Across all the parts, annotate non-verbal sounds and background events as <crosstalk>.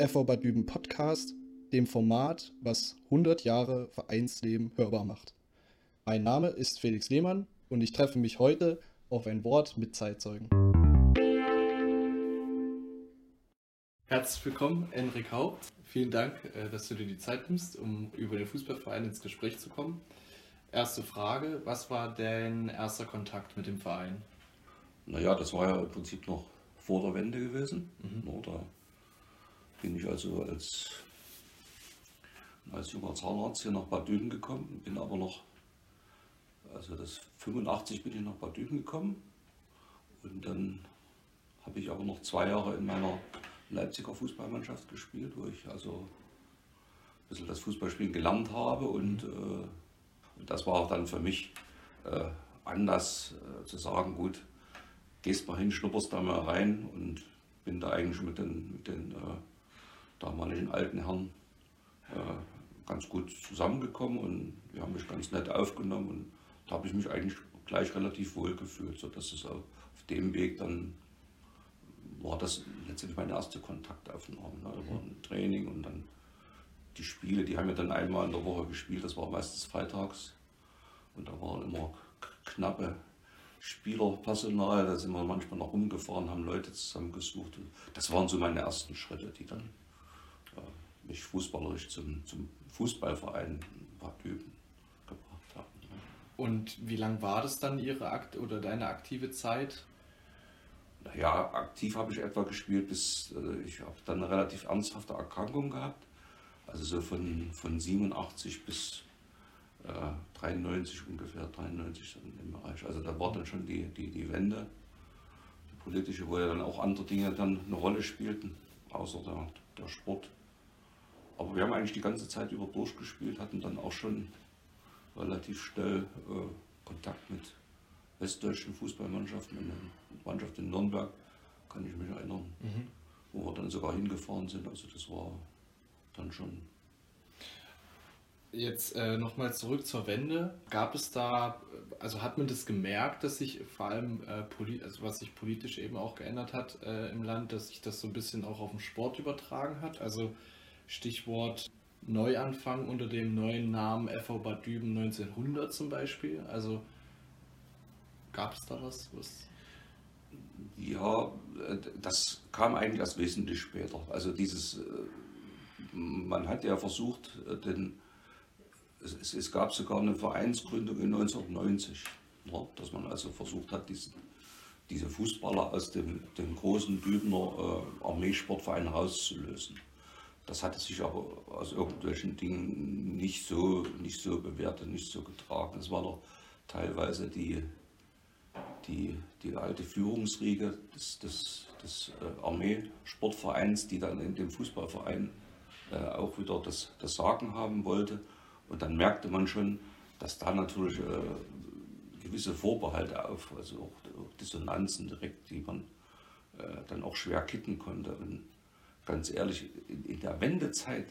FV Bad Düben Podcast, dem Format, was 100 Jahre Vereinsleben hörbar macht. Mein Name ist Felix Lehmann und ich treffe mich heute auf ein Wort mit Zeitzeugen. Herzlich willkommen, Enrik Haupt. Vielen Dank, äh, dass du dir die Zeit nimmst, um über den Fußballverein ins Gespräch zu kommen. Erste Frage, was war dein erster Kontakt mit dem Verein? Naja, das war ja im Prinzip noch vor der Wende gewesen. Mhm. Da bin ich also als, als junger Zahnarzt hier nach Bad Düben gekommen, bin aber noch, also das 85 bin ich nach Bad Düben gekommen und dann habe ich aber noch zwei Jahre in meiner Leipziger Fußballmannschaft gespielt, wo ich also ein bisschen das Fußballspielen gelernt habe und, äh, das war auch dann für mich äh, Anlass äh, zu sagen, gut, gehst mal hin, schnupperst da mal rein und bin da eigentlich mit den, mit den äh, damaligen alten Herren äh, ganz gut zusammengekommen und die haben mich ganz nett aufgenommen und da habe ich mich eigentlich gleich relativ wohl gefühlt, sodass es auf dem Weg dann war das letztendlich meine erste Kontaktaufnahme. Ne? Da war ein Training und dann die Spiele, die haben wir dann einmal in der Woche gespielt, das war meistens freitags und da waren immer knappe Spielerpersonal, da sind wir manchmal noch rumgefahren, haben Leute zusammengesucht. Das waren so meine ersten Schritte, die dann mich fußballerisch zum, zum Fußballverein Bad Düben gebracht haben. Und wie lang war das dann Ihre Akt oder deine aktive Zeit? Naja, aktiv habe ich etwa gespielt, bis äh, ich habe dann eine relativ ernsthafte Erkrankung gehabt. Also so von, von 87 bis 93 äh, ungefähr, 93 im Bereich. Also da war dann schon die, die, die Wende, die politische, wo ja dann auch andere Dinge dann eine Rolle spielten, außer der, der Sport. Aber wir haben eigentlich die ganze Zeit über durchgespielt, hatten dann auch schon relativ schnell äh, Kontakt mit westdeutschen Fußballmannschaften, in der Mannschaft in Nürnberg, kann ich mich erinnern, mhm. wo wir dann sogar hingefahren sind. Also das war dann schon Jetzt äh, nochmal zurück zur Wende. Gab es da, also hat man das gemerkt, dass sich vor allem, äh, also was sich politisch eben auch geändert hat äh, im Land, dass sich das so ein bisschen auch auf den Sport übertragen hat? Also Stichwort Neuanfang unter dem neuen Namen FV Bad Düben 1900 zum Beispiel. Also gab es da was? was ja, das kam eigentlich erst wesentlich später. Also dieses, äh, man hat ja versucht, den es, es, gab sogar eine Vereinsgründung in 1990, ja, dass man also versucht hat, diesen, diese Fußballer aus dem, dem großen Dübener äh, Armeesportverein rauszulösen. Das hatte sich aber aus irgendwelchen Dingen nicht so, nicht so bewertet, nicht so getragen. Es war doch teilweise die, die, die alte Führungsriege des, des, des äh, Armeesportvereins, die dann in dem Fußballverein äh, auch wieder das, das Sagen haben wollte. Und dann merkte man schon, dass da natürlich äh, gewisse Vorbehalte auf, also auch, auch Dissonanzen direkt, die man äh, dann auch schwer kitten konnte. Und ganz ehrlich, in, der Wendezeit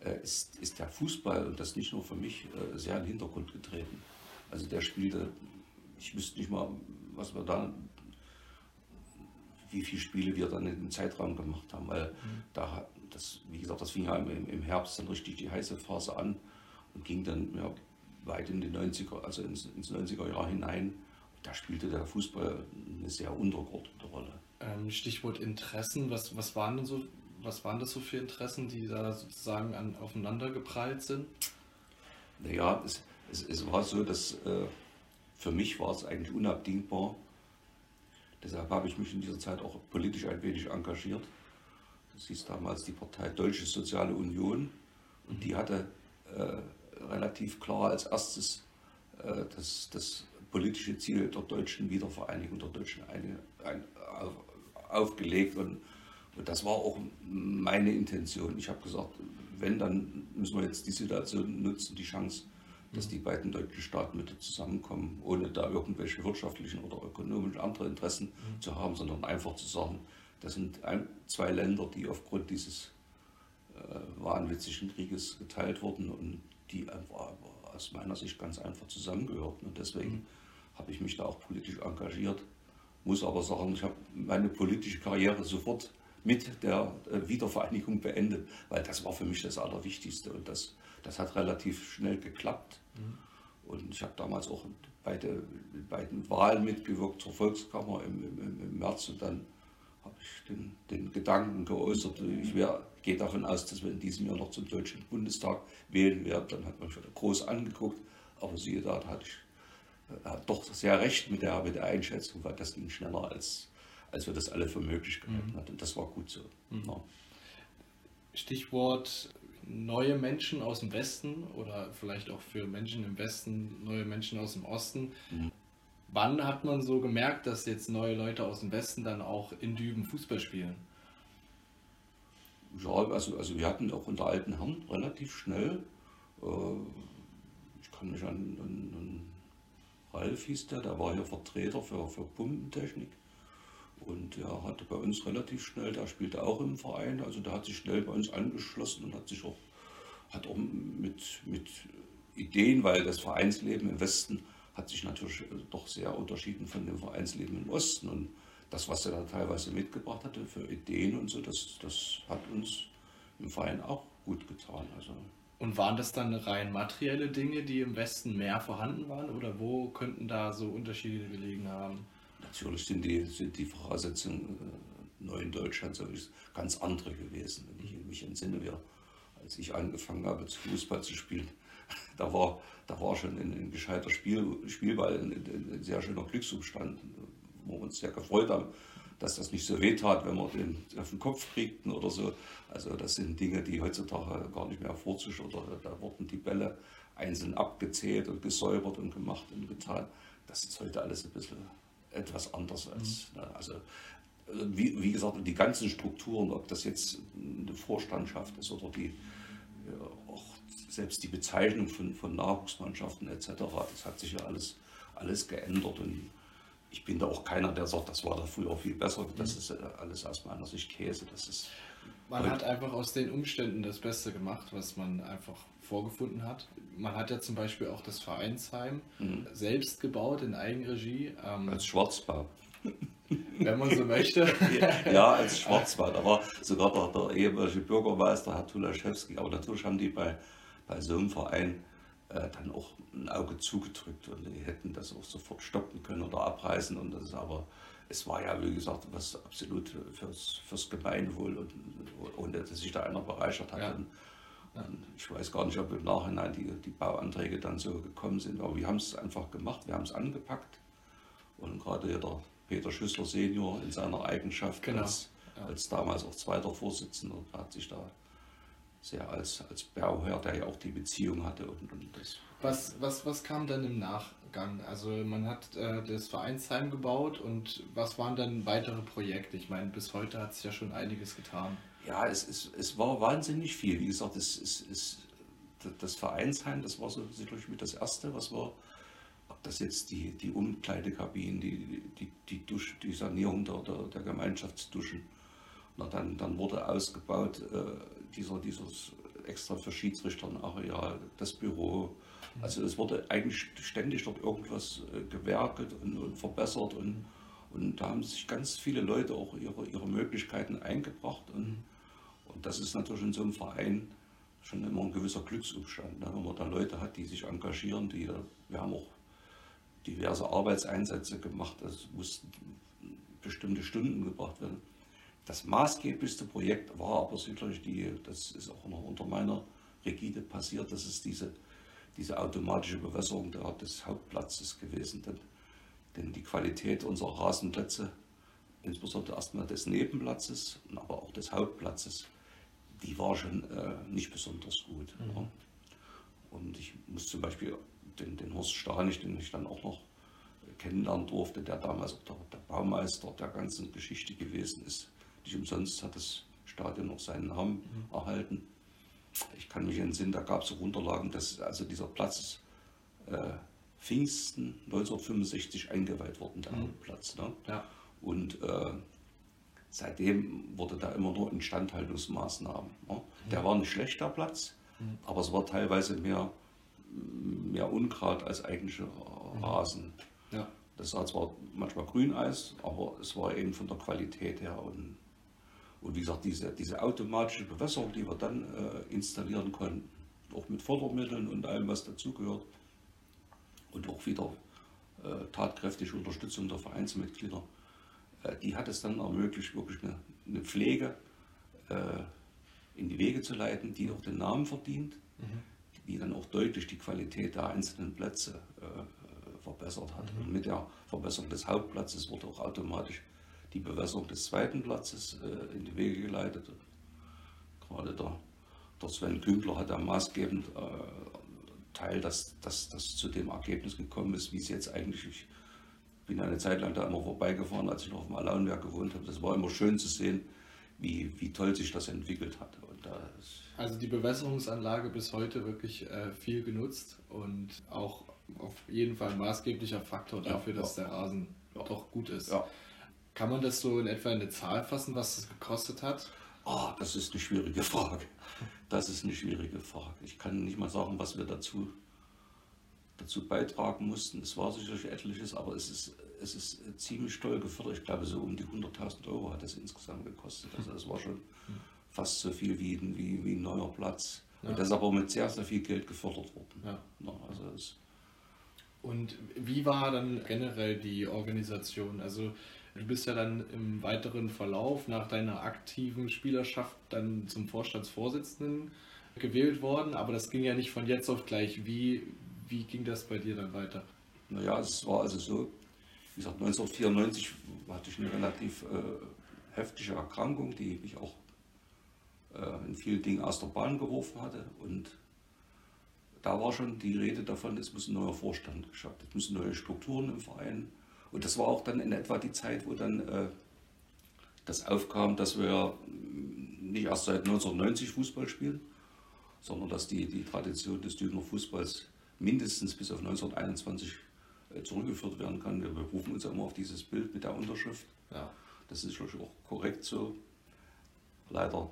äh, ist, ist der Fußball, und das nicht nur für mich, äh, sehr in den Hintergrund getreten. Also der spielte, ich wüsste nicht mal, was wir da, wie viele Spiele wir dann in dem Zeitraum gemacht haben, weil mhm. da, das, wie gesagt, das fing ja im, im Herbst dann richtig die heiße Phase an und ging dann ja, weit in die 90er, also ins, ins 90er Jahr hinein. Da spielte der Fußball eine sehr untergeordnete Rolle. Ähm, Stichwort Interessen, was, was, waren denn so, was waren das so für Interessen, die da sozusagen an, aufeinander geprallt sind? Naja, es, es, es war so, dass äh, für mich war es eigentlich unabdingbar. Deshalb habe ich mich in dieser Zeit auch politisch ein wenig engagiert. Das hieß damals die Partei Deutsche Soziale Union und die hatte äh, relativ klar als erstes äh, das, das politische Ziel der deutschen Wiedervereinigung, der deutschen eine, ein, auf, aufgelegt. Und, und das war auch meine Intention. Ich habe gesagt, wenn, dann müssen wir jetzt die Situation nutzen, die Chance, dass die beiden deutschen Staaten wieder zusammenkommen, ohne da irgendwelche wirtschaftlichen oder ökonomischen andere Interessen mhm. zu haben, sondern einfach zu sagen, das sind ein, zwei Länder, die aufgrund dieses äh, wahnwitzigen Krieges geteilt wurden und die aus meiner Sicht ganz einfach zusammengehörten. Und deswegen mhm. habe ich mich da auch politisch engagiert. Muss aber sagen, ich habe meine politische Karriere sofort mit der äh, Wiedervereinigung beendet, weil das war für mich das Allerwichtigste und das, das hat relativ schnell geklappt. Mhm. Und ich habe damals auch bei, der, bei den Wahlen mitgewirkt zur Volkskammer im, im, im März und dann habe ich den, den, Gedanken geäußert, ich wär, gehe davon aus, dass wir in diesem Jahr noch zum Deutschen Bundestag wählen werden. Dann hat man mich wieder groß angeguckt, aber siehe da, da hatte ich äh, doch sehr recht mit der, mit der Einschätzung, weil das ging schneller, als, als wir das alle für möglich gehalten mhm. hatten. Und das war gut so. Mhm. Ja. Stichwort neue Menschen aus dem Westen oder vielleicht auch für Menschen im Westen neue Menschen aus dem Osten. Mhm. Wann hat man so gemerkt, dass jetzt neue Leute aus dem Westen dann auch in Düben Fußball spielen? Ja, also, also wir hatten auch unter alten Herren relativ schnell, äh, ich kann mich an, an, an Ralf hieß der, der war hier Vertreter für, für Pumpentechnik. Und er hatte bei uns relativ schnell, der spielte auch im Verein, also der hat sich schnell bei uns angeschlossen und hat sich auch, hat auch mit, mit Ideen, weil das Vereinsleben im Westen hat sich natürlich doch sehr unterschieden von dem Vereinsleben im Osten. Und das, was er da teilweise mitgebracht hatte für Ideen und so, das, das hat uns im Verein auch gut getan. Also und waren das dann rein materielle Dinge, die im Westen mehr vorhanden waren oder wo könnten da so Unterschiede gelegen haben? Natürlich sind die, sind die Voraussetzungen äh, neu in Deutschland so ganz andere gewesen. Wenn ich mich entsinne, wir, als ich angefangen habe, Fußball zu spielen, <laughs> da war, da war schon ein, ein gescheiter Spiel, Spielball, ein, ein, sehr schöner Glücksumstand, wo wir uns sehr gefreut haben, dass das nicht so weh tat, wenn wir den auf den Kopf kriegten oder so. Also das sind Dinge, die heutzutage gar nicht mehr vorzuschauen. Oder da wurden die Bälle einzeln abgezählt und gesäubert und gemacht und getan. Das ist heute alles ein bisschen etwas anders als. Mhm. Ne, also wie, wie, gesagt, die ganzen Strukturen, ob das jetzt eine Vorstandschaft ist oder die, ja, auch selbst die Bezeichnung von, von Nachwuchsmannschaften etc., das hat sich ja alles, alles geändert. Und ich bin da auch keiner, der sagt, das war da früher viel besser. Das ist alles aus meiner Sicht Käse. Das ist man hat einfach aus den Umständen das Beste gemacht, was man einfach vorgefunden hat. Man hat ja zum Beispiel auch das Vereinsheim mhm. selbst gebaut in Eigenregie. Ähm, als Schwarzbau. Wenn man so möchte. <laughs> ja, als Schwarzbau. Da war sogar der, der ehemalige Bürgermeister, Herr Tulaschewski. Aber natürlich haben die bei, bei so einem Verein äh, dann auch ein Auge zugedrückt und die hätten das auch sofort stoppen können oder abreißen. Und das aber es war ja, wie gesagt, was absolut fürs, fürs Gemeinwohl und ohne dass sich da einer bereichert hat. Ja. Und, und ich weiß gar nicht, ob im Nachhinein die, die Bauanträge dann so gekommen sind, aber wir haben es einfach gemacht, wir haben es angepackt. Und gerade der Peter Schüssler Senior in seiner Eigenschaft genau. als, ja. als damals auch zweiter Vorsitzender hat sich da sehr als, als Bauherr, der ja auch die Beziehung hatte. Und, und das was, was, was kam dann im Nachgang? Also man hat äh, das Vereinsheim gebaut und was waren dann weitere Projekte? Ich meine, bis heute hat sich ja schon einiges getan. Ja, es, es, es war wahnsinnig viel. Wie gesagt, es, es, es, das Vereinsheim, das war so sicherlich mit das Erste, was war, ob das jetzt die, die Umkleidekabinen, die, die, die, Dusch, die Sanierung der, der, der Gemeinschaftsduschen, na, dann, dann wurde ausgebaut äh, dieser, dieses extra für Schiedsrichter ein Areal, das Büro, also es wurde eigentlich ständig dort irgendwas äh, gewerkelt und, und verbessert und, und da haben sich ganz viele Leute auch ihre, ihre Möglichkeiten eingebracht und, und das ist natürlich in so einem Verein schon immer ein gewisser Glücksumstand, ne? wenn man da Leute hat, die sich engagieren, die, wir haben auch diverse Arbeitseinsätze gemacht, es mussten bestimmte Stunden gebracht werden. Das maßgeblichste Projekt war aber sicherlich die, das ist auch noch unter meiner Rigide passiert, das ist diese diese automatische Bewässerung des Hauptplatzes gewesen. Denn, denn die Qualität unserer Rasenplätze, insbesondere erstmal des Nebenplatzes, aber auch des Hauptplatzes, die war schon äh, nicht besonders gut. Mhm. Ja. Und ich muss zum Beispiel den, den Horst Stanich, den ich dann auch noch kennenlernen durfte, der damals auch der, der Baumeister der ganzen Geschichte gewesen ist. Nicht umsonst hat das Stadion noch seinen Namen mhm. erhalten ich kann mich entsinnen, da gab es Unterlagen, dass also dieser Platz äh, Pfingsten 1965 eingeweiht worden, der mhm. Platz. Ne? Ja. Und äh, seitdem wurde da immer nur Instandhaltungsmaßnahmen. Ne? Mhm. Der war ein schlechter Platz, mhm. aber es war teilweise mehr, mehr Unkraut als eigentliche mhm. Rasen. Ja. Das war zwar manchmal Grüneis, aber es war eben von der Qualität her und Und wie gesagt, diese, diese automatische Bewässerung, die wir dann äh, installieren konnten, auch mit Fördermitteln und allem, was dazugehört, und auch wieder äh, tatkräftige Unterstützung der Vereinsmitglieder, äh, die hat es dann ermöglicht, wirklich eine, eine Pflege äh, in die Wege zu leiten, die auch den Namen verdient, mhm. die dann auch deutlich die Qualität der einzelnen Plätze äh, verbessert hat. Mhm. Und mit der Verbesserung des Hauptplatzes wurde auch automatisch die Bewässerung des zweiten Platzes äh, in die Wege geleitet. Gerade der, der Sven Künkler hat da maßgebend äh, Teil, dass das zu dem Ergebnis gekommen ist, wie es jetzt eigentlich. Ich bin eine Zeit lang da immer vorbeigefahren, als ich noch auf dem Alaunberg gewohnt habe. Das war immer schön zu sehen, wie, wie toll sich das entwickelt hat. also die Bewässerungsanlage bis heute wirklich äh, viel genutzt und auch auf jeden Fall ein maßgeblicher Faktor dafür, ja, dass ja. der Rasen ja. doch gut ist. Kann man das so in etwa in eine Zahl fassen, was es gekostet hat? Oh, das ist eine schwierige Frage. Das ist eine schwierige Frage. Ich kann nicht mal sagen, was wir dazu, dazu beitragen mussten. Es war sicherlich etliches, aber es ist, es ist ziemlich toll gefördert. Ich glaube, so um die 100.000 Euro hat es insgesamt gekostet. Also das war schon fast so viel wie, wie, wie ein neuer Platz. Ja. Und das ist aber mit sehr, sehr viel Geld gefördert worden. Ja. also es, und wie war dann generell die Organisation? Also Du bist ja dann im weiteren Verlauf nach deiner aktiven Spielerschaft dann zum Vorstandsvorsitzenden gewählt worden, aber das ging ja nicht von jetzt auf gleich. Wie, wie ging das bei dir dann weiter? Naja, es war also so, wie gesagt, 1994 hatte ich eine relativ äh, heftige Erkrankung, die mich auch äh, in vielen Dingen aus der Bahn geworfen hatte. Und da war schon die Rede davon, es muss ein neuer Vorstand geschaffen, es müssen neue Strukturen im Verein und das war auch dann in etwa die Zeit, wo dann äh, das aufkam, dass wir nicht erst seit 1990 Fußball spielen, sondern dass die, die Tradition des Dübener Fußballs mindestens bis auf 1921 äh, zurückgeführt werden kann. Wir berufen uns immer auf dieses Bild mit der Unterschrift. Ja. Das ist auch korrekt so. Leider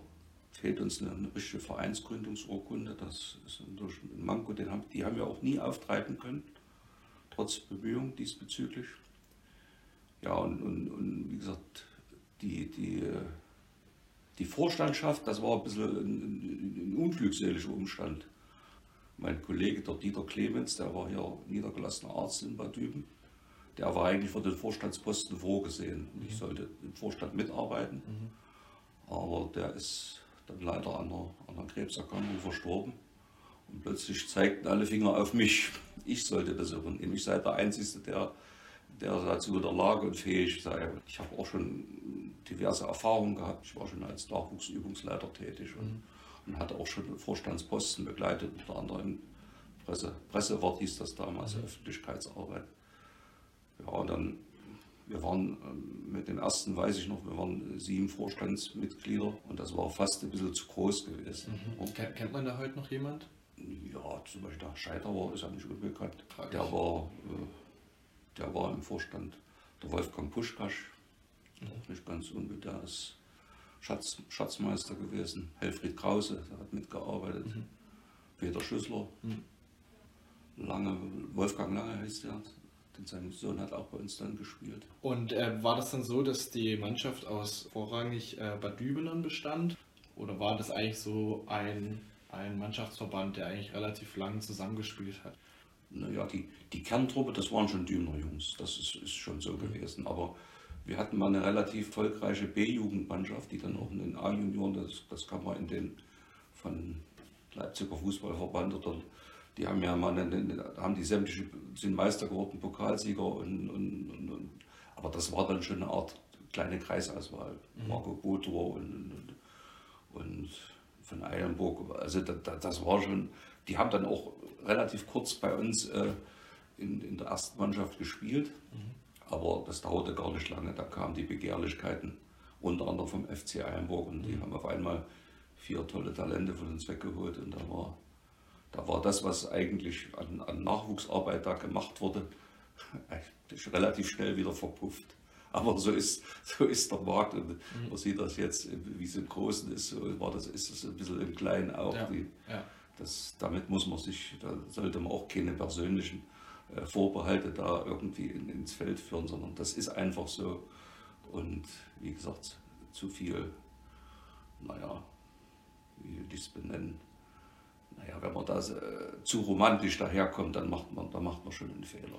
fehlt uns eine, eine richtige Vereinsgründungsurkunde. Das ist ein Manko, den haben, die haben wir auch nie auftreiben können, trotz Bemühungen diesbezüglich. Ja, und, und, und wie gesagt, die, die, die Vorstandschaft, das war ein bisschen ein, ein unglückseliger Umstand. Mein Kollege, der Dieter Clemens, der war hier niedergelassener Arzt in Bad Düben, der war eigentlich für den Vorstandsposten vorgesehen. Mhm. Ich sollte im Vorstand mitarbeiten, mhm. aber der ist dann leider an einer, an einer Krebserkrankung verstorben. Und plötzlich zeigten alle Finger auf mich. Ich sollte das übernehmen. Ich sei der Einzige, der der dazu in der Lage und fähig sei. Ich habe auch schon diverse Erfahrungen gehabt. Ich war schon als Nachwuchsübungsleiter tätig und, mhm. und hatte auch schon Vorstandsposten begleitet, unter anderem Presse, Pressewart hieß das damals, mhm. Öffentlichkeitsarbeit. Ja, und dann, wir waren ähm, mit dem ersten, weiß ich noch, wir waren sieben Vorstandsmitglieder und das war fast ein bisschen zu groß gewesen. Mhm. Kennt man da heute noch jemand? Ja, zum Beispiel der Scheiterwar ist ja nicht unbekannt. Der war äh, der war im Vorstand. Der Wolfgang Puschkasch, auch nicht ganz unbekannt, der ist Schatz, Schatzmeister gewesen. Helfried Krause, der hat mitgearbeitet. Mhm. Peter Schüssler. Mhm. Lange, Wolfgang Lange heißt der, denn sein Sohn hat auch bei uns dann gespielt. Und äh, war das dann so, dass die Mannschaft aus vorrangig äh, Bad Dübenern bestand? Oder war das eigentlich so ein, ein Mannschaftsverband, der eigentlich relativ lang zusammengespielt hat? Naja, die, die Kerntruppe, das waren schon Düner Jungs, das ist, ist schon so gewesen. Aber wir hatten mal eine relativ erfolgreiche B-Jugendmannschaft, die dann auch in den A-Junioren, das, das kann man in den von Leipziger Fußballverband oder die haben ja mal eine, haben die sämtliche, sind Meister geworden, Pokalsieger und, und, und, und, aber das war dann schon eine Art kleine Kreisauswahl. Mhm. Marco Botor und, und, und von Eilenburg, also das, das war schon, die haben dann auch relativ kurz bei uns äh, in, in der ersten Mannschaft gespielt. Mhm. Aber das dauerte gar nicht lange. Da kamen die Begehrlichkeiten unter anderem vom FC Eilenburg und die mhm. haben auf einmal vier tolle Talente von uns weggeholt. Und da war, da war das, was eigentlich an, an Nachwuchsarbeit da gemacht wurde, <laughs> relativ schnell wieder verpufft. Aber so ist, <laughs> so ist der Markt und mhm. man sieht das jetzt, wie es im Großen ist, so war das, ist es ein bisschen im Kleinen auch. Ja, die, ja. Das, damit muss man sich, da sollte man auch keine persönlichen äh, Vorbehalte da irgendwie in, ins Feld führen, sondern das ist einfach so. Und wie gesagt, zu viel naja, wie will ich es benennen? Naja, wenn man da äh, zu romantisch daherkommt, dann macht man, dann macht man schon einen Fehler.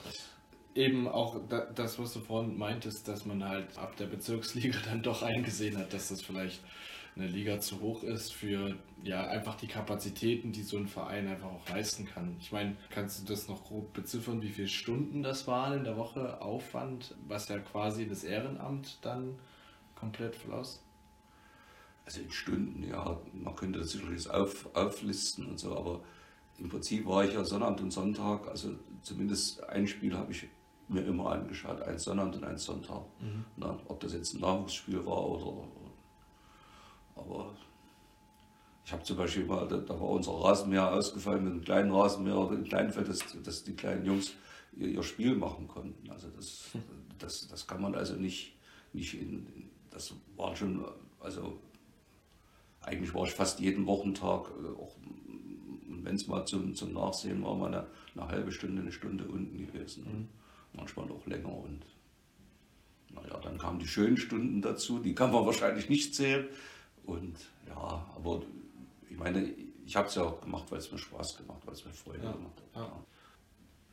Eben auch das, was du vorhin meintest, dass man halt ab der Bezirksliga <laughs> dann doch eingesehen hat, dass das vielleicht eine Liga zu hoch ist für ja einfach die Kapazitäten, die so ein Verein einfach auch leisten kann. Ich meine, kannst du das noch grob beziffern, wie viele Stunden das waren in der Woche Aufwand, was ja quasi das Ehrenamt dann komplett floss? Also in Stunden, ja, man könnte das sicherlich auf, auflisten und so, aber im Prinzip war ich ja Sonnabend und Sonntag, also zumindest ein Spiel habe ich mir immer angeschaut, ein Sonnabend und ein Sonntag. Mhm. Na, ob das jetzt ein Nachwuchsspiel war oder, aber ich habe zum Beispiel mal, da, war unser Rasenmäher ausgefallen mit einem kleinen Rasenmäher im Kleinfeld, dass, dass die kleinen Jungs ihr, ihr, Spiel machen konnten. Also das, das, das kann man also nicht, nicht in, das war schon, also eigentlich war ich fast jeden Wochentag, äh, auch wenn es mal zum, zum Nachsehen war, mal eine, eine, halbe Stunde, eine Stunde unten gewesen. Mhm. Manchmal auch länger und naja, dann kamen die schönen Stunden dazu, die kann man wahrscheinlich nicht zählen. Und ja, aber ich meine, ich habe es ja auch gemacht, weil es mir Spaß gemacht, weil es mir Freude ja, gemacht hat. Ja.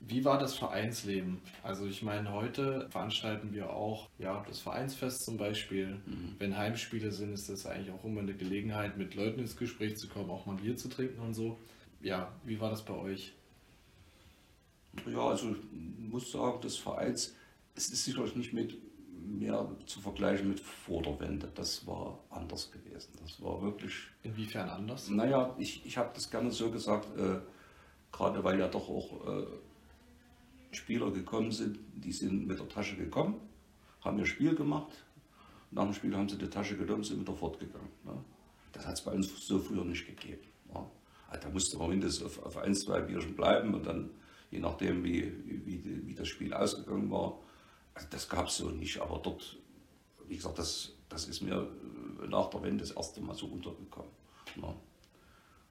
Wie war das Vereinsleben? Also ich meine, heute veranstalten wir auch ja, das Vereinsfest zum Beispiel. Mhm. Wenn Heimspiele sind, ist das eigentlich auch immer eine Gelegenheit, mit Leuten ins Gespräch zu kommen, auch mal Bier zu trinken und so. Ja, wie war das bei euch? Ja, also ich muss sagen, das Vereins, es ist sicherlich nicht mit mehr zu vergleichen mit vor der Wende. Das war anders gewesen. Das war wirklich. Inwiefern anders? Naja, ich, ich habe das gerne so gesagt, äh, gerade weil ja doch auch äh, Spieler gekommen sind, die sind mit der Tasche gekommen, haben ihr Spiel gemacht. Nach dem Spiel haben sie die Tasche genommen, sind wieder fortgegangen. Ne? Das hat es bei uns so früher nicht gegeben. Ne? Da musste man mindestens auf, auf ein, zwei Bierchen bleiben und dann, je nachdem, wie, wie, wie das Spiel ausgegangen war, also das gab es so nicht, aber dort, wie gesagt, das, das ist mir nach der Wende das erste Mal so untergekommen. Ne?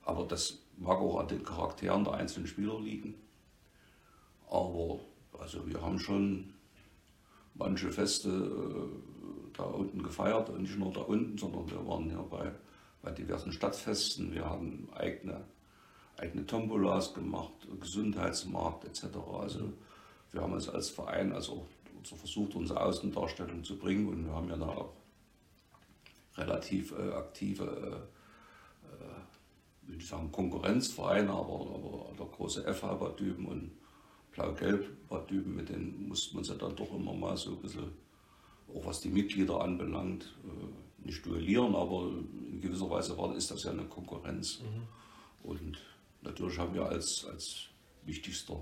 Aber das mag auch an den Charakteren der einzelnen Spieler liegen. Aber also wir haben schon manche Feste äh, da unten gefeiert und nicht nur da unten, sondern wir waren ja bei, bei diversen Stadtfesten. Wir haben eigene, eigene Tombolas gemacht, Gesundheitsmarkt etc. Also wir haben uns als Verein also so versucht, unsere Außendarstellung zu bringen und wir haben ja da auch relativ äh, aktive äh, äh will ich sagen, Konkurrenzvereine, aber, aber der große FH Bad Düben und Blau-Gelb Bad Düben, mit denen musste man sich dann doch immer mal so ein bisschen, auch was die Mitglieder anbelangt, äh, nicht duellieren, aber in gewisser Weise war, ist das ja eine Konkurrenz. Mhm. Und natürlich haben wir als, als wichtigster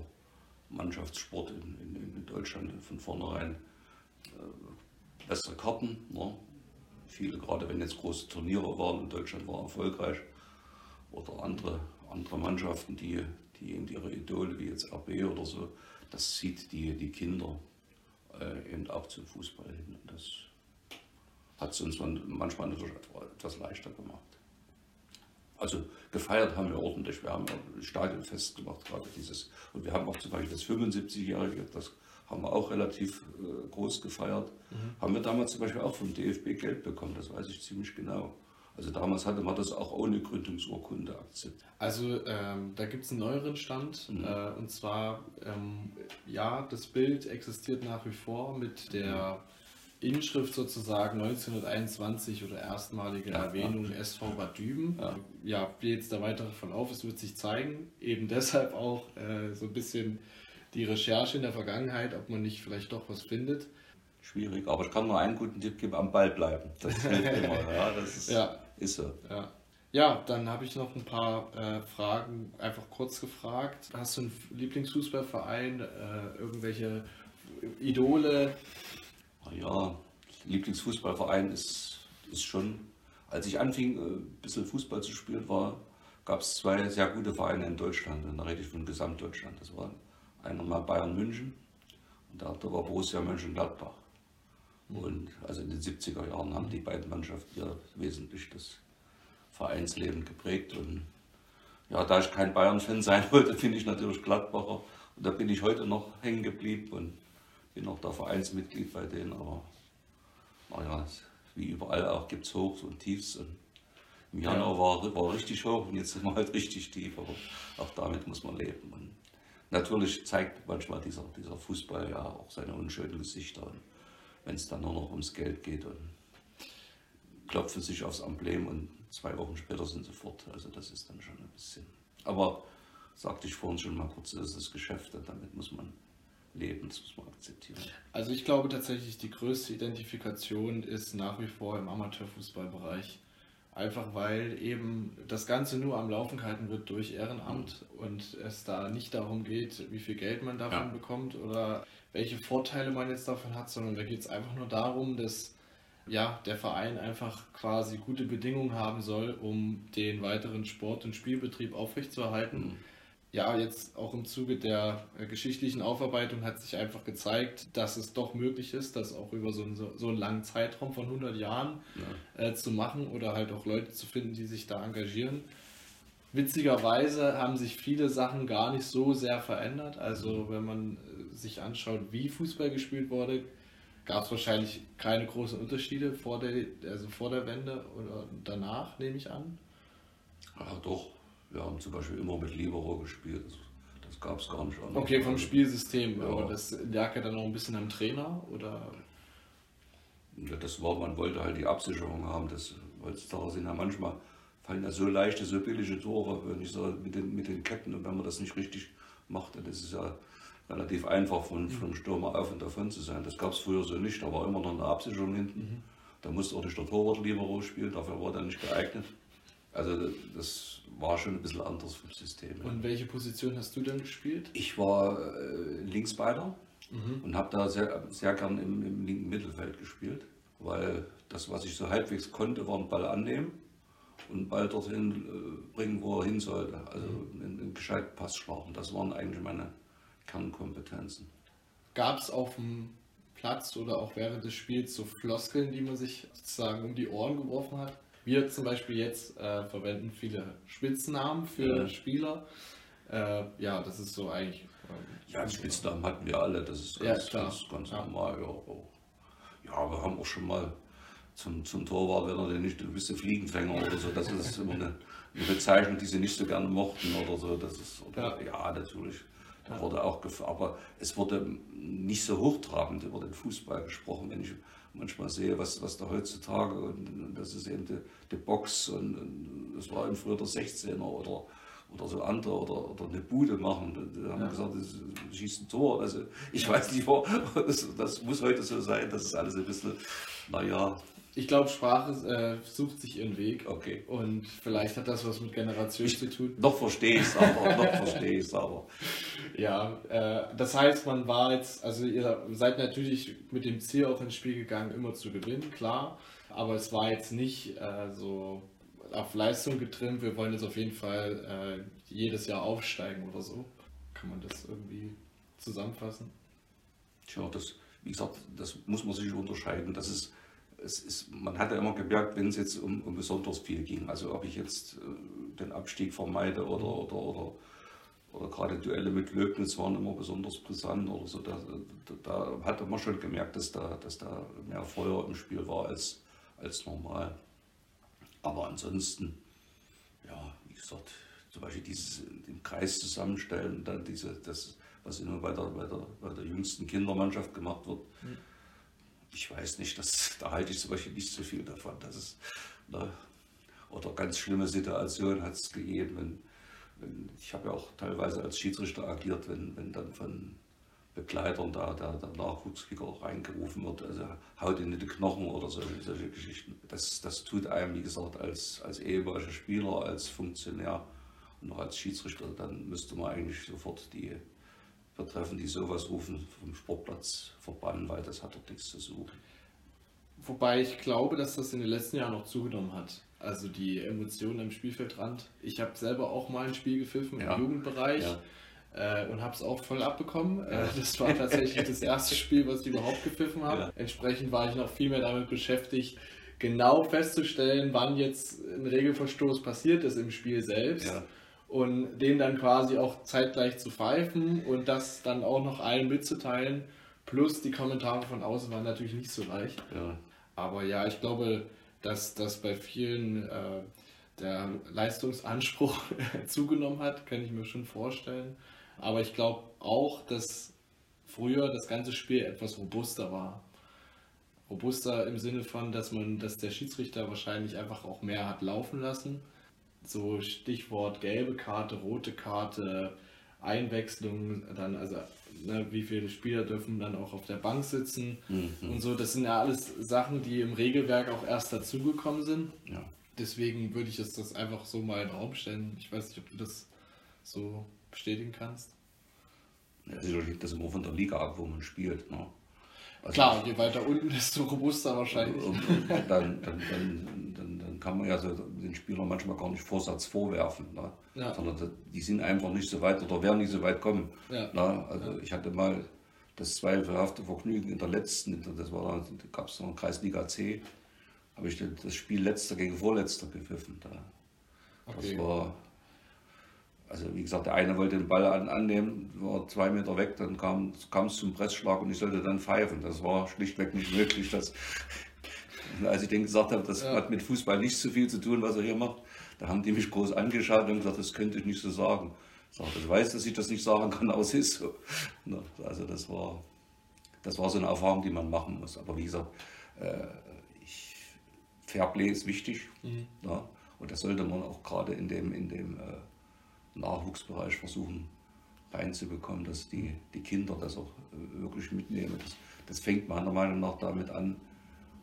Mannschaftssport in, in, in Deutschland von vornherein äh, bessere Karten. Ne? Viele, gerade wenn jetzt große Turniere waren und Deutschland war erfolgreich, oder andere, andere Mannschaften, die, die eben ihre Idole, wie jetzt RB oder so, das zieht die, die Kinder äh, eben auch zum Fußball hin. Und das hat es uns manchmal etwas leichter gemacht. Also gefeiert haben wir ordentlich. Wir haben ein Stadionfest gemacht, gerade dieses. Und wir haben auch zum Beispiel das 75-Jährige, das haben wir auch relativ äh, groß gefeiert. Mhm. Haben wir damals zum Beispiel auch vom DFB Geld bekommen, das weiß ich ziemlich genau. Also damals hatte man das auch ohne Gründungsurkunde akzeptiert. Also ähm, da gibt es einen neueren Stand mhm. äh, und zwar, ähm, ja, das Bild existiert nach wie vor mit der Inschrift sozusagen 1921 oder erstmalige ja, Erwähnung ja. SV Bad Düben. Ja, ja wie jetzt der weitere Verlauf ist, wird sich zeigen. Eben deshalb auch äh, so ein bisschen die Recherche in der Vergangenheit, ob man nicht vielleicht doch was findet. Schwierig, aber ich kann nur einen guten Tipp geben, am Ball bleiben. Das hilft <laughs> immer, ja, das ist, ist so. Ja. Ja, dann habe ich noch ein paar äh, Fragen einfach kurz gefragt. Hast du einen Lieblingsfußballverein, äh, irgendwelche Idole, ja, Lieblingsfußballverein ist, ist schon, als ich anfing, äh, ein bisschen Fußball zu spielen, war, gab es zwei sehr gute Vereine in Deutschland. Und da rede ich von Gesamtdeutschland. Das war einer mal Bayern München und der andere war Borussia Mönchengladbach. Und also in den 70er Jahren haben die beiden Mannschaften ja wesentlich das Vereinsleben geprägt. Und ja, da ich kein Bayern-Fan sein <laughs> wollte, finde ich natürlich Gladbacher. Und da bin ich heute noch hängen geblieben. Und bin auch da Vereinsmitglied bei denen, aber naja, wie überall auch gibt es Hochs und Tiefs. Und Im Januar ja. war, war richtig hoch und jetzt sind wir halt richtig tief, aber auch damit muss man leben. Und natürlich zeigt manchmal dieser, dieser Fußball ja auch seine unschönen Gesichter, wenn es dann nur noch ums Geld geht und klopfen sich aufs Emblem und zwei Wochen später sind sie fort. Also das ist dann schon ein bisschen. Aber sagte ich vorhin schon mal kurz, das ist das Geschäft und damit muss man leben, das muss man akzeptieren. Also ich glaube tatsächlich, die größte Identifikation ist nach wie vor im Amateurfußballbereich. Einfach weil eben das Ganze nur am Laufen gehalten wird durch Ehrenamt mhm. und es da nicht darum geht, wie viel Geld man davon ja. bekommt oder welche Vorteile man jetzt davon hat, sondern da geht es einfach nur darum, dass ja, der Verein einfach quasi gute Bedingungen haben soll, um den weiteren Sport- und Spielbetrieb aufrechtzuerhalten. Mhm ja, jetzt auch im Zuge der äh, geschichtlichen Aufarbeitung hat sich einfach gezeigt, dass es doch möglich ist, das auch über so einen, so einen langen Zeitraum von 100 Jahren ja. äh, zu machen oder halt auch Leute zu finden, die sich da engagieren. Witzigerweise haben sich viele Sachen gar nicht so sehr verändert. Also wenn man äh, sich anschaut, wie Fußball gespielt wurde, gab es wahrscheinlich keine großen Unterschiede vor der, also vor der Wende oder danach, nehme ich an. Ja, doch. Haben zum Beispiel immer mit Libero gespielt. Das, gab es gar nicht anders. Okay, vom Spielsystem. Ja. Aber das lag ja dann auch ein bisschen am Trainer? Oder? Ja, das war, man wollte halt die Absicherung haben. Das, heutzutage sind ja manchmal fallen ja so leichte, so billige Tore, wenn ich so mit den, mit den Ketten und wenn man das nicht richtig macht, das ist ja relativ einfach von, mhm. vom Stürmer auf und davon zu sein. Das gab es früher so nicht, da war immer noch eine Absicherung hinten. Mhm. Da musste auch nicht der Torwart Libero spielen, dafür war er nicht geeignet. Also das war schon ein bisschen anders vom System. Und welche Position hast du denn gespielt? Ich war äh, Linksbeider mhm. und habe da sehr, sehr gern im, im, linken Mittelfeld gespielt, weil das, was ich so halbwegs konnte, war einen Ball annehmen und einen Ball dorthin äh, bringen, wo er hin sollte. Also mhm. einen, einen gescheiten Pass schlagen. Das waren eigentlich meine Kernkompetenzen. Gab es auf dem Platz oder auch während des Spiels so Floskeln, die man sich sozusagen um die Ohren geworfen hat? Wir zum Beispiel jetzt äh, verwenden viele Spitznamen für ja. Spieler. Äh, ja, das ist so eigentlich. Äh, ja, Spitznamen hatten wir alle, das ist ganz, ja, ganz, ganz ja. normal. Ja, ja, wir haben auch schon mal zum, zum Torwart, wenn er denn nicht, du bist ein Fliegenfänger oder so, das ist immer eine, eine Bezeichnung, die sie nicht so gerne mochten oder so. Das ist, oder, ja. ja, natürlich. Da wurde auch, aber es wurde nicht so hochtrabend über den Fußball gesprochen, wenn ich manchmal sehe, was, was da heutzutage, und, und das ist eben die, die Box und, und, das war eben früher der 16er oder, oder so andere oder, oder eine Bude machen. Da haben ja. gesagt, das schießt ein Tor. Also ich weiß nicht, <laughs> das, das muss heute so sein, das ist alles ein bisschen, naja, ich glaube, Sprache äh, sucht sich ihren Weg. Okay. Und vielleicht hat das was mit Generation ich, zu tun. Noch verstehe ich es aber, noch verstehe ich es aber. <laughs> Ja, äh, das heißt, man war jetzt, also ihr seid natürlich mit dem Ziel auch ins Spiel gegangen, immer zu gewinnen, klar. Aber es war jetzt nicht äh, so auf Leistung getrimmt, wir wollen jetzt auf jeden Fall äh, jedes Jahr aufsteigen oder so. Kann man das irgendwie zusammenfassen? Tja, das, wie gesagt, das muss man sich unterscheiden. Das ist es ist, man hat ja immer gemerkt, wenn es jetzt um, um besonders viel ging, also ob ich jetzt äh, den Abstieg vermeide oder, oder, oder, oder gerade Duelle mit Löbnitz waren immer besonders brisant oder so, da, da, da hatte man schon gemerkt, dass da, dass da mehr Feuer im Spiel war als, als normal. Aber ansonsten, ja, wie gesagt, zum Beispiel dieses den Kreis zusammenstellen, dann diese, das, was immer bei der, bei der, bei der jüngsten Kindermannschaft gemacht wird. Mhm ich weiß nicht, das, da halte ich zum Beispiel nicht so viel davon. Das ist, ne, oder ganz schlimme Situationen hat es gegeben. Wenn, wenn, ich habe ja auch teilweise als Schiedsrichter agiert, wenn, wenn dann von Begleitern da der, der Nachwuchskicker reingerufen wird, also haut in die Knochen oder solche, solche Geschichten. Das, das tut einem, wie gesagt, als, als ehemaliger Spieler, als Funktionär und auch als Schiedsrichter, dann müsste man eigentlich sofort die betreffen, die sowas rufen, vom Sportplatz verbannen, weil das hat dort nichts zu suchen. Wobei ich glaube, dass das in den letzten Jahren noch zugenommen hat. Also die Emotionen am Spielfeldrand. Ich habe selber auch mal ein Spiel gepfiffen im ja. Jugendbereich. Ja. Äh, und habe es auch voll abbekommen. Äh, das war tatsächlich das erste Spiel, was ich überhaupt gepfiffen habe. Ja. Entsprechend war ich noch viel mehr damit beschäftigt, genau festzustellen, wann jetzt ein Regelverstoß passiert ist im Spiel selbst. Ja und den dann quasi auch zeitgleich zu pfeifen und das dann auch noch allen mitzuteilen. Plus die Kommentare von außen waren natürlich nicht so leicht. Ja. Aber ja, ich glaube, dass das bei vielen äh, der Leistungsanspruch <laughs> zugenommen hat, kann ich mir schon vorstellen. Aber ich glaube auch, dass früher das ganze Spiel etwas robuster war. Robuster im Sinne von, dass man, dass der Schiedsrichter wahrscheinlich einfach auch mehr hat laufen lassen. So Stichwort gelbe Karte, rote Karte, Einwechslung, dann also ne, wie viele Spieler dürfen dann auch auf der Bank sitzen mhm. und so. Das sind ja alles Sachen, die im Regelwerk auch erst dazugekommen sind. Ja. Deswegen würde ich jetzt das einfach so mal in den Raum stellen. Ich weiß nicht, ob du das so bestätigen kannst. Ja, sicherlich liegt das immer von der Liga ab, wo man spielt. Ne? Also Klar, je weiter unten, desto robuster wahrscheinlich. Dann, dann, dann, dann, dann, kann man ja so den Spielern manchmal gar nicht Vorsatz vorwerfen, ne? ja. sondern die sind einfach nicht so weit oder werden nicht so weit kommen. Ja. Ne? Also ja. ich hatte mal das zweifelhafte Vergnügen in der letzten, das war da gab es noch Kreisliga C, habe ich das Spiel letzter gegen Vorletzter gepfiffen. Da. Okay. Das war also wie gesagt, der eine wollte den Ball an, annehmen, war zwei Meter weg, dann kam, es zum Pressschlag und ich sollte dann pfeifen. Das war schlichtweg nicht möglich. Dass, <laughs> als ich denen gesagt habe, das ja. hat mit Fußball nicht so viel zu tun, was er hier macht, da haben die mich groß angeschaut und gesagt, das könnte ich nicht so sagen. Ich sage, ich weiß, dass ich das nicht sagen kann, <laughs> aber es ist so. Also das war, das war so eine Erfahrung, die man machen muss. Aber wie gesagt, äh, ich, Fairplay ist wichtig. Mhm. Ja, und das sollte man auch gerade in dem, in dem äh, Nachwuchsbereich versuchen reinzubekommen, dass die, die Kinder das auch äh, wirklich mitnehmen. Das, das fängt meiner Meinung nach damit an,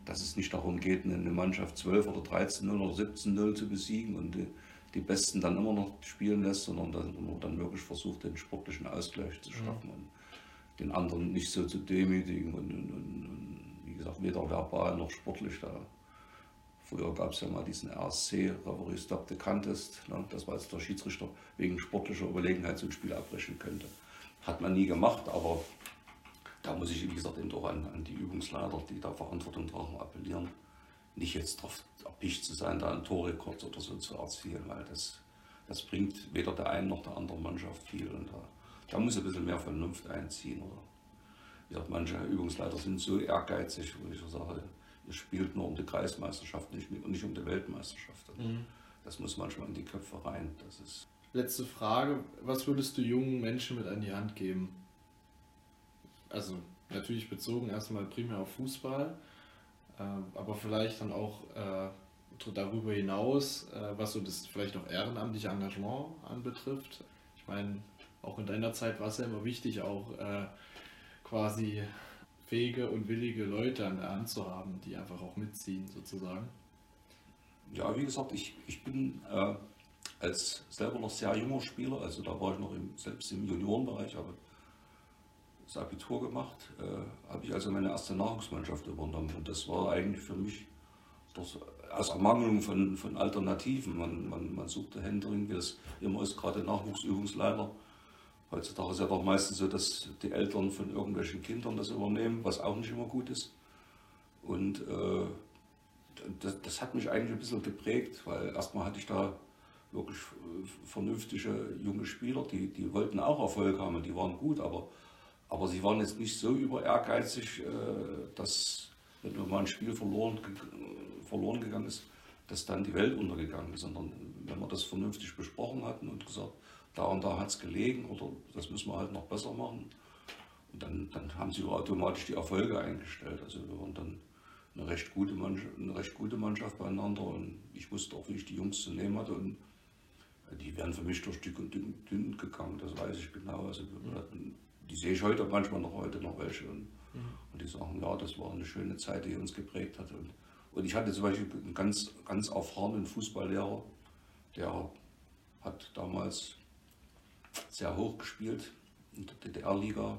dass es nicht darum geht, eine Mannschaft 12 oder 13-0 oder 17-0 zu besiegen und die, die, Besten dann immer noch spielen lässt, sondern dass man dann wirklich versucht, den sportlichen Ausgleich zu schaffen und den anderen nicht so zu demütigen und, und, und, und wie gesagt, weder verbal noch sportlich da Früher gab es ja mal diesen RSC, Reverie Stop the Contest. Ne? Das war jetzt der Schiedsrichter wegen sportlicher Überlegenheit so ein Spiel abbrechen könnte. Hat man nie gemacht, aber da muss ich, wie gesagt, eben auch an, an die Übungsleiter, die da Verantwortung tragen, appellieren. Nicht jetzt darauf erpicht zu sein, da einen Torrekord oder so zu erzielen, weil das, das bringt weder der einen noch der anderen Mannschaft viel. Und da, da muss ein bisschen mehr Vernunft einziehen. Oder, wie gesagt, manche Übungsleiter sind so ehrgeizig, wo ich sage, es spielt nur um die Kreismeisterschaft nicht, und nicht um die Weltmeisterschaft. Mhm. Das muss manchmal in die Köpfe rein. Das ist Letzte Frage, was würdest du jungen Menschen mit an die Hand geben? Also natürlich bezogen erstmal primär auf Fußball, äh, aber vielleicht dann auch äh, darüber hinaus, äh, was so das vielleicht auch ehrenamtliche Engagement anbetrifft. Ich meine, auch in deiner Zeit war es ja immer wichtig, auch quasi fähige und willige Leute an der Hand zu haben, die einfach auch mitziehen sozusagen? Ja, wie gesagt, ich, ich bin äh, als selber noch sehr junger Spieler, also da war ich noch im, selbst im Juniorenbereich, habe das Abitur gemacht, äh, habe ich also meine erste Nachwuchsmannschaft übernommen und das war eigentlich für mich das, aus Ermangelung von, von Alternativen. Man, man, man suchte Händering, wie es immer ist, gerade Nachwuchsübungsleiter Heutzutage ist ja doch meistens so, dass die Eltern von irgendwelchen Kindern das übernehmen, was auch nicht immer gut ist. Und äh, das, das, hat mich eigentlich ein bisschen geprägt, weil erstmal hatte ich da wirklich vernünftige junge Spieler, die, die wollten auch Erfolg haben, die waren gut, aber, aber sie waren jetzt nicht so über ehrgeizig, äh, dass wenn mal ein Spiel verloren, verloren gegangen ist, dass dann die Welt untergegangen ist, sondern wenn wir das vernünftig besprochen hatten und gesagt, da und da hat es gelegen oder das müssen wir halt noch besser machen. Und dann, dann haben sie automatisch die Erfolge eingestellt. Also wir waren dann eine recht gute Mannschaft, eine recht gute Mannschaft beieinander und ich wusste auch, wie ich die Jungs zu nehmen hatte. Und die wären für mich durch dick und dünn, dünn gegangen, das weiß ich genau. Also hatten, die sehe ich heute manchmal noch heute noch welche. Und, mhm. und, die sagen, ja, das war eine schöne Zeit, die uns geprägt hat. Und, und ich hatte zum Beispiel einen ganz, ganz erfahrenen Fußballlehrer, der hat damals sehr hoch gespielt in der DDR-Liga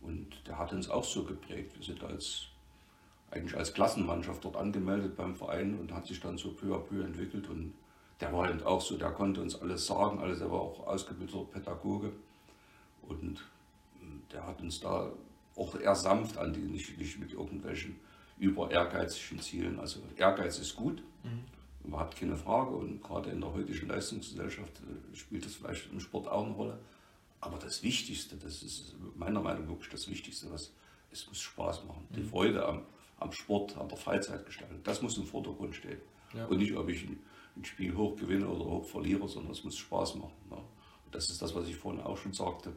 und der hat uns auch so geprägt. Wir sind als, eigentlich als Klassenmannschaft dort angemeldet beim Verein und hat sich dann so peu à peu entwickelt. Und der war halt auch so, der konnte uns alles sagen, alles, er war auch ausgebildeter Pädagoge. Und der hat uns da auch eher sanft an die, nicht, nicht mit irgendwelchen über ehrgeizigen Zielen. Also Ehrgeiz ist gut, mhm überhaupt keine Frage. Und gerade in der heutigen Leistungsgesellschaft äh, spielt das vielleicht im Sport auch eine Rolle. Aber das Wichtigste, das ist meiner Meinung nach wirklich das Wichtigste, was es muss Spaß machen. Die mhm. Freude am, am Sport, an der Freizeitgestaltung, das muss im Vordergrund stehen. Ja. Und nicht, ob ich ein Spiel hoch gewinne oder hoch verliere, sondern es muss Spaß machen. Ne? Das ist das, was ich vorhin auch schon sagte.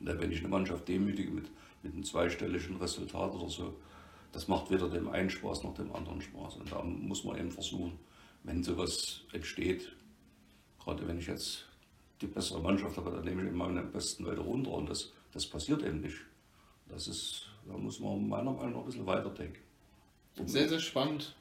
Wenn ich eine Mannschaft demütige mit, mit einem zweistelligen Resultat oder so, das macht weder dem einen Spaß noch dem anderen Spaß. Und da muss man eben versuchen, wenn sowas entsteht, gerade wenn ich jetzt die bessere Mannschaft habe, dann nehme ich immer meine besten Leute runter und das, das passiert eben nicht. Das ist, da muss man meiner Meinung nach ein bisschen weiterdenken. Sehr, sehr spannend.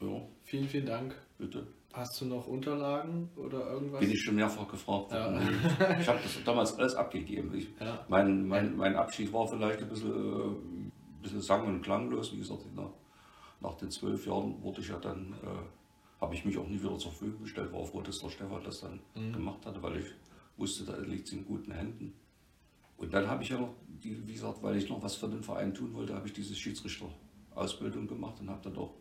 Ja. Vielen, vielen Dank. Bitte. Hast du noch Unterlagen oder irgendwas? Bin ich schon mehrfach gefragt worden. Ja. Ich habe das damals alles abgegeben. Ich, ja. mein, mein, mein Abschied war vielleicht ein bisschen, äh, bisschen sang- und klanglos. Wie gesagt, nach, nach den zwölf Jahren wurde ich ja dann, äh, habe ich mich auch nie wieder zur Verfügung gestellt. War froh, dass der Stefan das dann mhm. gemacht hatte, weil ich wusste, da liegt es in guten Händen. Und dann habe ich ja noch, wie gesagt, weil ich noch was für den Verein tun wollte, habe ich diese Schiedsrichterausbildung gemacht und habe dann doch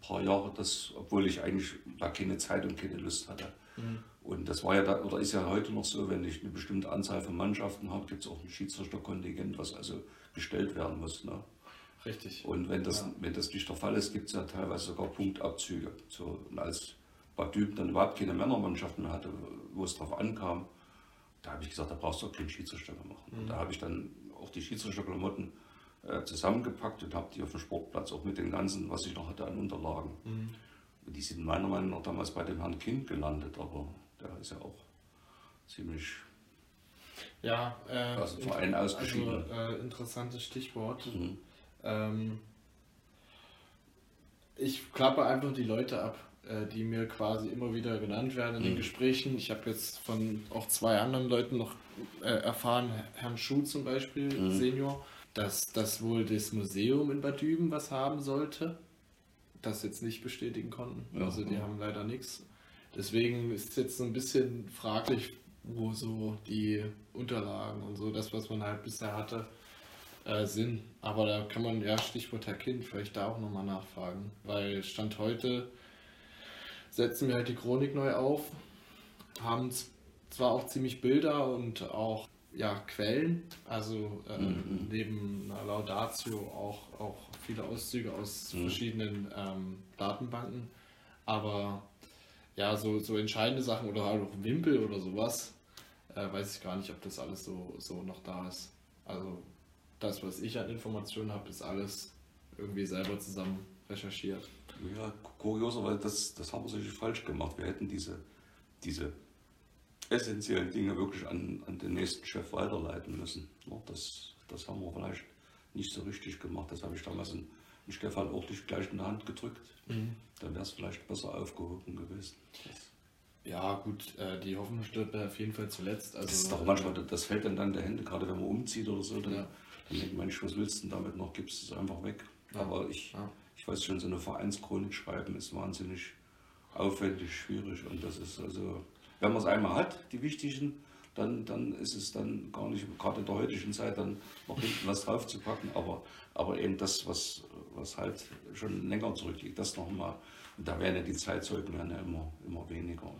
paar Jahre, das, obwohl ich eigentlich da keine Zeit und keine Lust hatte. Mhm. Und das war ja da, oder ist ja heute noch so, wenn ich eine bestimmte Anzahl von Mannschaften habe, gibt es auch ein Schiedsrichterkontingent, was also gestellt werden muss. Ne? Richtig. Und wenn das, ja. wenn das nicht der Fall ist, gibt es ja teilweise sogar Punktabzüge. So, und als Bad Düben dann überhaupt keine Männermannschaften mehr hatte, wo es darauf ankam, da habe ich gesagt, da brauchst du auch keinen Schiedsrichter mehr machen. Mhm. Und da habe ich dann auch die Schiedsrichterklamotten äh, zusammengepackt und habe die auf dem Sportplatz auch mit den ganzen, was ich noch hatte an Unterlagen. Mhm. Die sind meiner Meinung nach damals bei dem Herrn Kind gelandet, aber der ist ja auch ziemlich ja, äh, aus dem Verein ausgeschieden. Also, äh, interessantes Stichwort. Mhm. Ähm, ich klappe einfach die Leute ab, äh, die mir quasi immer wieder genannt werden in mhm. den Gesprächen. Ich habe jetzt von auch zwei anderen Leuten noch äh, erfahren, Herrn Schuh zum Beispiel, mhm. Senior, dass das wohl das Museum in Bad Düben was haben sollte, das jetzt nicht bestätigen konnten. Ja, also die haben leider nichts. Deswegen ist es jetzt so ein bisschen fraglich, wo so die Unterlagen und so, das, was man halt bisher hatte, äh, sind. Aber da kann man, ja, Stichwort Herr Kind, vielleicht da auch nochmal nachfragen. Weil Stand heute setzen wir halt die Chronik neu auf, haben zwar auch ziemlich Bilder und auch ja, Quellen, also äh, mhm. neben Laudatio auch, auch viele Auszüge aus mhm. verschiedenen ähm, Datenbanken. Aber ja, so, so entscheidende Sachen oder halt auch Wimpel oder sowas, äh, weiß ich gar nicht, ob das alles so, so noch da ist. Also das, was ich an Informationen habe, ist alles irgendwie selber zusammen recherchiert. Ja, kurioserweise, das, das haben wir sicher falsch gemacht. Wir hätten diese, diese essentiellen Dinge wirklich an, an den nächsten Chef weiterleiten müssen. Das, das haben wir vielleicht nicht so richtig gemacht. Das habe ich damals in, in Stefan auch nicht gleich in der Hand gedrückt. Mhm. Dann wäre es vielleicht besser aufgehoben gewesen. Ja, gut, äh, die Hoffnung stirbt auf jeden Fall zuletzt. Also, das ist doch manchmal, das fällt dann dann der Hände, gerade wenn man umzieht oder so, dann, ja. Dann denkt man, was willst du denn damit noch, gibst es einfach weg. Ja. Aber ich, ja. ich weiß schon, so eine Vereinschronik schreiben ist wahnsinnig aufwendig, schwierig und das ist also wenn man es einmal hat, die wichtigen, dann, dann ist es dann gar nicht, gerade in der heutigen Zeit, dann noch hinten was drauf zu packen, aber, aber eben das, was, was halt schon länger zurückliegt, das nochmal. Und da werden ja die Zeitzeugen ja immer, immer weniger.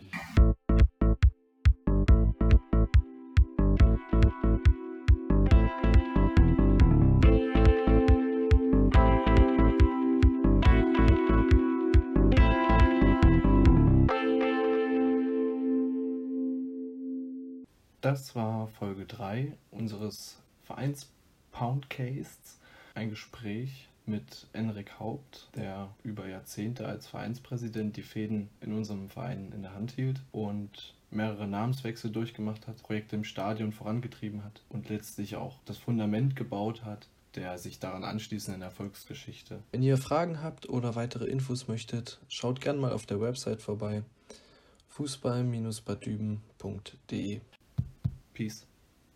Das war Folge 3 unseres Vereins Poundcasts. Ein Gespräch mit Enrik Haupt, der über Jahrzehnte als Vereinspräsident die Fäden in unserem Verein in der Hand hielt und mehrere Namenswechsel durchgemacht hat, Projekte im Stadion vorangetrieben hat und letztlich auch das Fundament gebaut hat der sich daran anschließenden Erfolgsgeschichte. Wenn ihr Fragen habt oder weitere Infos möchtet, schaut gerne mal auf der Website vorbei fußball-badüben.de Peace.